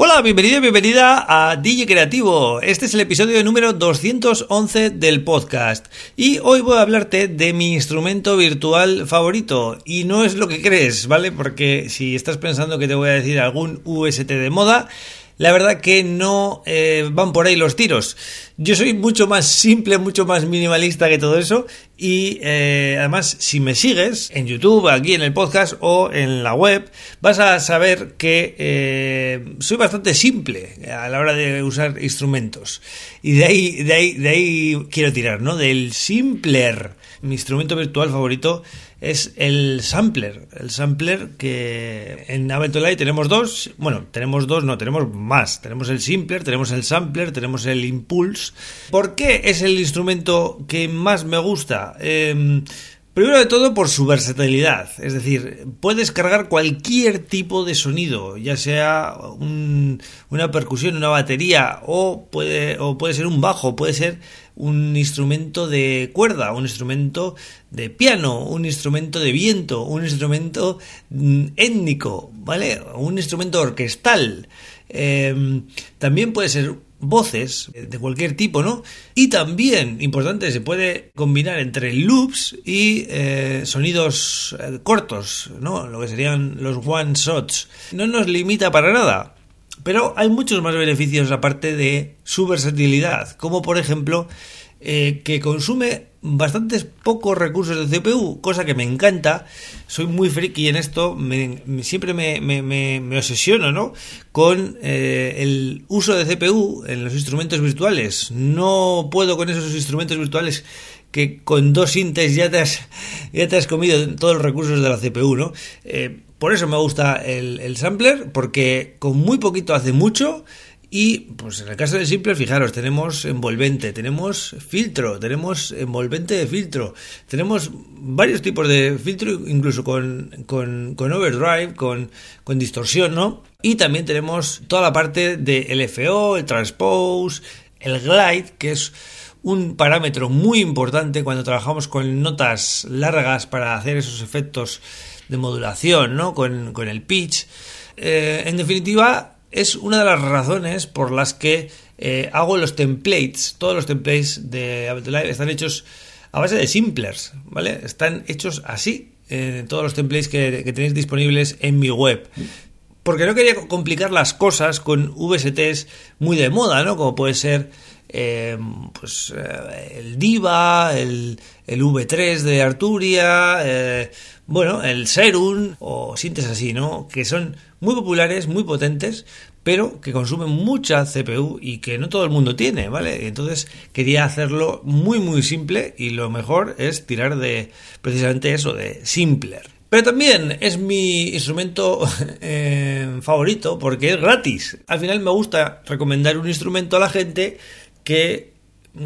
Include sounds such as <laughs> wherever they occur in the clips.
Hola, bienvenido y bienvenida a DJ Creativo. Este es el episodio número 211 del podcast. Y hoy voy a hablarte de mi instrumento virtual favorito. Y no es lo que crees, ¿vale? Porque si estás pensando que te voy a decir algún UST de moda, la verdad que no eh, van por ahí los tiros. Yo soy mucho más simple, mucho más minimalista que todo eso y eh, además si me sigues en YouTube, aquí en el podcast o en la web, vas a saber que eh, soy bastante simple a la hora de usar instrumentos. Y de ahí, de ahí, de ahí quiero tirar, ¿no? Del simpler. Mi instrumento virtual favorito es el sampler. El sampler que en Live tenemos dos. Bueno, tenemos dos, no, tenemos más. Tenemos el simpler, tenemos el sampler, tenemos el impulse. ¿Por qué es el instrumento que más me gusta? Em, primero de todo por su versatilidad, es decir, puedes cargar cualquier tipo de sonido, ya sea una percusión, una batería o puede, o puede ser un bajo, puede ser un instrumento de cuerda, un instrumento de piano, un instrumento de viento, un instrumento mm, étnico, ¿vale? Un instrumento orquestal. Em, también puede ser voces de cualquier tipo, ¿no? Y también, importante, se puede combinar entre loops y eh, sonidos eh, cortos, ¿no? Lo que serían los one shots. No nos limita para nada. Pero hay muchos más beneficios aparte de su versatilidad, como por ejemplo eh, que consume bastantes pocos recursos de CPU, cosa que me encanta. Soy muy friki en esto, siempre me, me, obsesiono ¿no? con eh, el uso de CPU en los instrumentos virtuales. No puedo con esos instrumentos virtuales que con dos intes ya te has, ya te has comido todos los recursos de la CPU, ¿no? Eh, por eso me gusta el, sampler, porque con muy poquito hace mucho. Y pues en el caso del simple, fijaros, tenemos envolvente, tenemos filtro, tenemos envolvente de filtro, tenemos varios tipos de filtro, incluso con, con, con overdrive, con, con, distorsión, ¿no? Y también tenemos toda la parte de LFO, el transpose, el glide, que es un parámetro muy importante cuando trabajamos con notas largas para hacer esos efectos de modulación, ¿no? Con, el pitch. Eh, en definitiva, es una de las razones por las que eh, hago los templates. Todos los templates de Ableton Live están hechos a base de simplers, ¿vale? Están hechos así. Todos los templates que, tenéis disponibles en mi web porque no quería complicar las cosas con VSTs muy de moda, ¿no? Como puede ser pues el Diva, el, el, V3 de Arturia, bueno, el Serum o sintes así, ¿no? Que son muy populares, muy potentes, pero que consumen mucha CPU y que no todo el mundo tiene, ¿vale? Entonces quería hacerlo muy muy simple y lo mejor es tirar de precisamente eso, de simpler. Pero también es mi instrumento <laughs> eh, favorito porque es gratis. Al final me gusta recomendar un instrumento a la gente que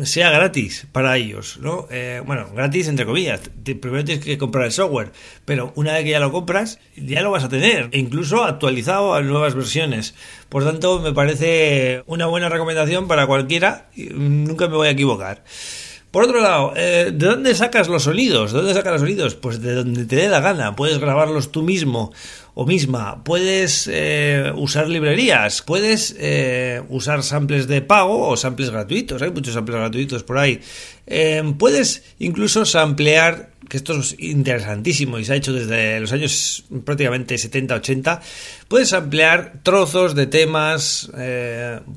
sea gratis para ellos, ¿no? Eh, bueno, gratis entre comillas. Primero tienes que comprar el software, pero una vez que ya lo compras, ya lo vas a tener, e incluso actualizado a nuevas versiones. Por tanto, me parece una buena recomendación para cualquiera. Nunca me voy a equivocar. Por otro lado, eh, ¿de dónde sacas los sonidos? ¿De dónde sacas los sonidos? Pues de donde te dé la gana. Puedes grabarlos tú mismo o misma. Puedes eh, usar librerías, puedes eh, usar samples de pago o samples gratuitos. Hay muchos samples gratuitos por ahí. puedes incluso samplear, que esto es interesantísimo y se ha hecho desde los años prácticamente 70-80. Puedes ampliar trozos de temas,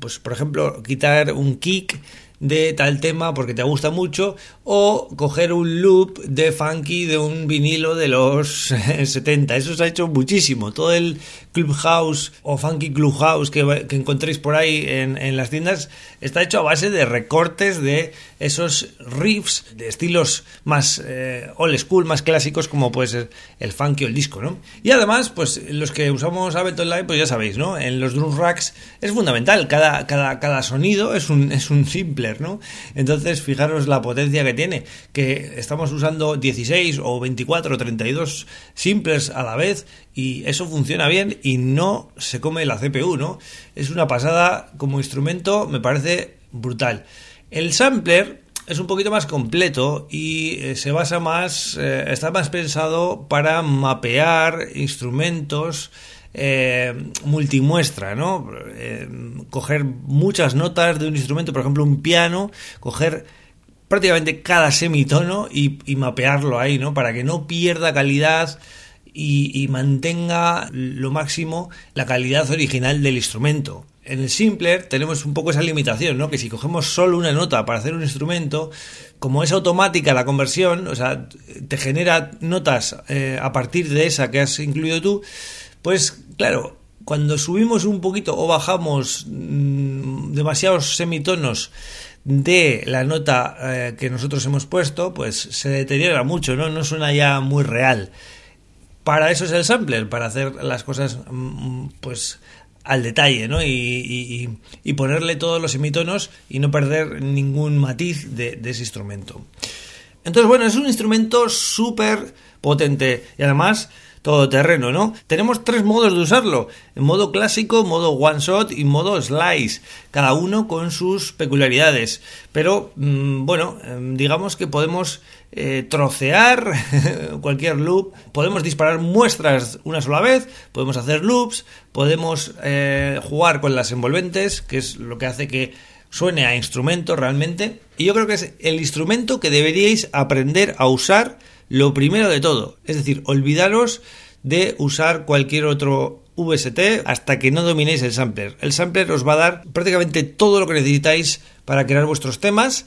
pues por ejemplo, quitar un kick de tal tema porque te gusta mucho o coger un loop de funky de un vinilo de los <laughs> 70. Eso se ha hecho muchísimo. Todo el Clubhouse o Funky Clubhouse que, que encontréis por ahí en, en, las tiendas está hecho a base de recortes de esos riffs de estilos más eh, old school, más clásicos como puede ser el funky o el disco, ¿no? Y además, pues los que usamos Ableton Live, pues ya sabéis, ¿no? En los drum racks es fundamental. Cada, cada, cada sonido es un, es un simple Entonces, fijaros la potencia que tiene, que estamos usando 16 o 24 o 32 simplers a la vez y eso funciona bien y no se come la CPU, ¿no? Es una pasada como instrumento, me parece brutal. El sampler es un poquito más completo y eh, se basa más, eh, está más pensado para mapear instrumentos eh, multimuestra, ¿no? coger muchas notas de un instrumento, por ejemplo un piano, coger prácticamente cada semitono y, mapearlo ahí, ¿no? Para que no pierda calidad y, y mantenga lo máximo la calidad original del instrumento en el Simpler tenemos un poco esa limitación, ¿no? Que si cogemos solo una nota para hacer un instrumento, como es automática la conversión, o sea, te genera notas eh, a partir de esa que has incluido tú, pues claro, cuando subimos un poquito o bajamos mm, demasiados semitonos de la nota eh, que nosotros hemos puesto, pues se deteriora mucho, ¿no? No suena ya muy real. Para eso es el sampler, para hacer las cosas mm, pues al detalle, ¿no? Y, ponerle todos los semitonos y no perder ningún matiz de, ese instrumento. Entonces, bueno, es un instrumento súper potente y además todo terreno, ¿no? Tenemos tres modos de usarlo, modo clásico, modo one shot y modo slice, cada uno con sus peculiaridades. Pero mm, bueno, em, digamos que podemos eh, trocear <laughs> cualquier loop, podemos disparar muestras una sola vez, podemos hacer loops, podemos eh, jugar con las envolventes, que es lo que hace que suene a instrumento realmente. Y yo creo que es el instrumento que deberíais aprender a usar lo primero de todo. Es decir, olvidaros de usar cualquier otro VST hasta que no dominéis el sampler. El sampler os va a dar prácticamente todo lo que necesitáis para crear vuestros temas.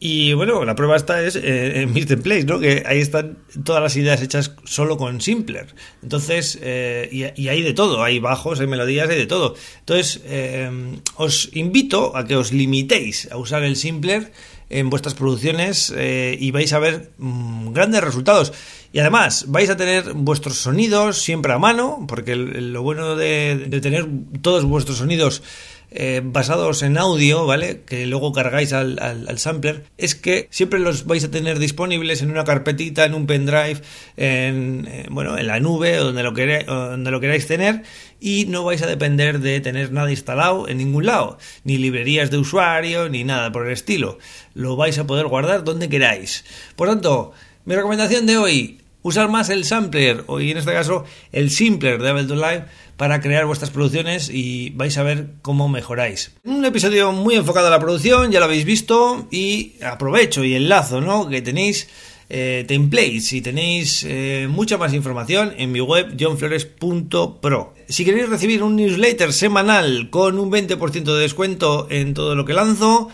Y bueno, la prueba está es eh, en mis templates, ¿no? Que ahí están todas las ideas hechas solo con Simpler. Entonces, eh, y, hay de todo, hay bajos, hay melodías, hay de todo. Entonces, eh, os invito a que os limitéis a usar el Simpler en vuestras producciones eh, y vais a ver mm, grandes resultados. Y además vais a tener vuestros sonidos siempre a mano, porque lo bueno de, tener todos vuestros sonidos eh, basados en audio, ¿vale? Que luego cargáis al, sampler, es que siempre los vais a tener disponibles en una carpetita, en un pendrive, en, eh, bueno, en la nube o donde lo, queráis, donde lo queráis tener y no vais a depender de tener nada instalado en ningún lado, ni librerías de usuario, ni nada por el estilo. Lo vais a poder guardar donde queráis. Por tanto, mi recomendación de hoy, usar más el sampler, o en este caso el simpler de Ableton Live, para crear vuestras producciones y vais a ver cómo mejoráis. Un episodio muy enfocado a la producción, ya lo habéis visto, y aprovecho y enlazo, ¿no? Que tenéis eh, templates y tenéis eh, mucha más información en mi web johnflores.pro. Si queréis recibir un newsletter semanal con un 20% de descuento en todo lo que lanzo,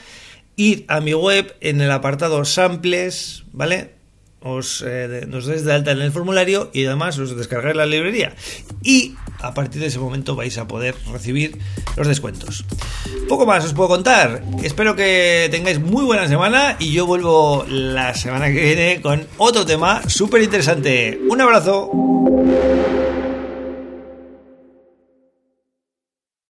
id a mi web en el apartado samples, ¿vale? Os, eh, nos des de alta en el formulario y además os descargáis la librería. Y a partir de ese momento vais a poder recibir los descuentos. Poco más os puedo contar. Espero que tengáis muy buena semana y yo vuelvo la semana que viene con otro tema súper interesante. Un abrazo.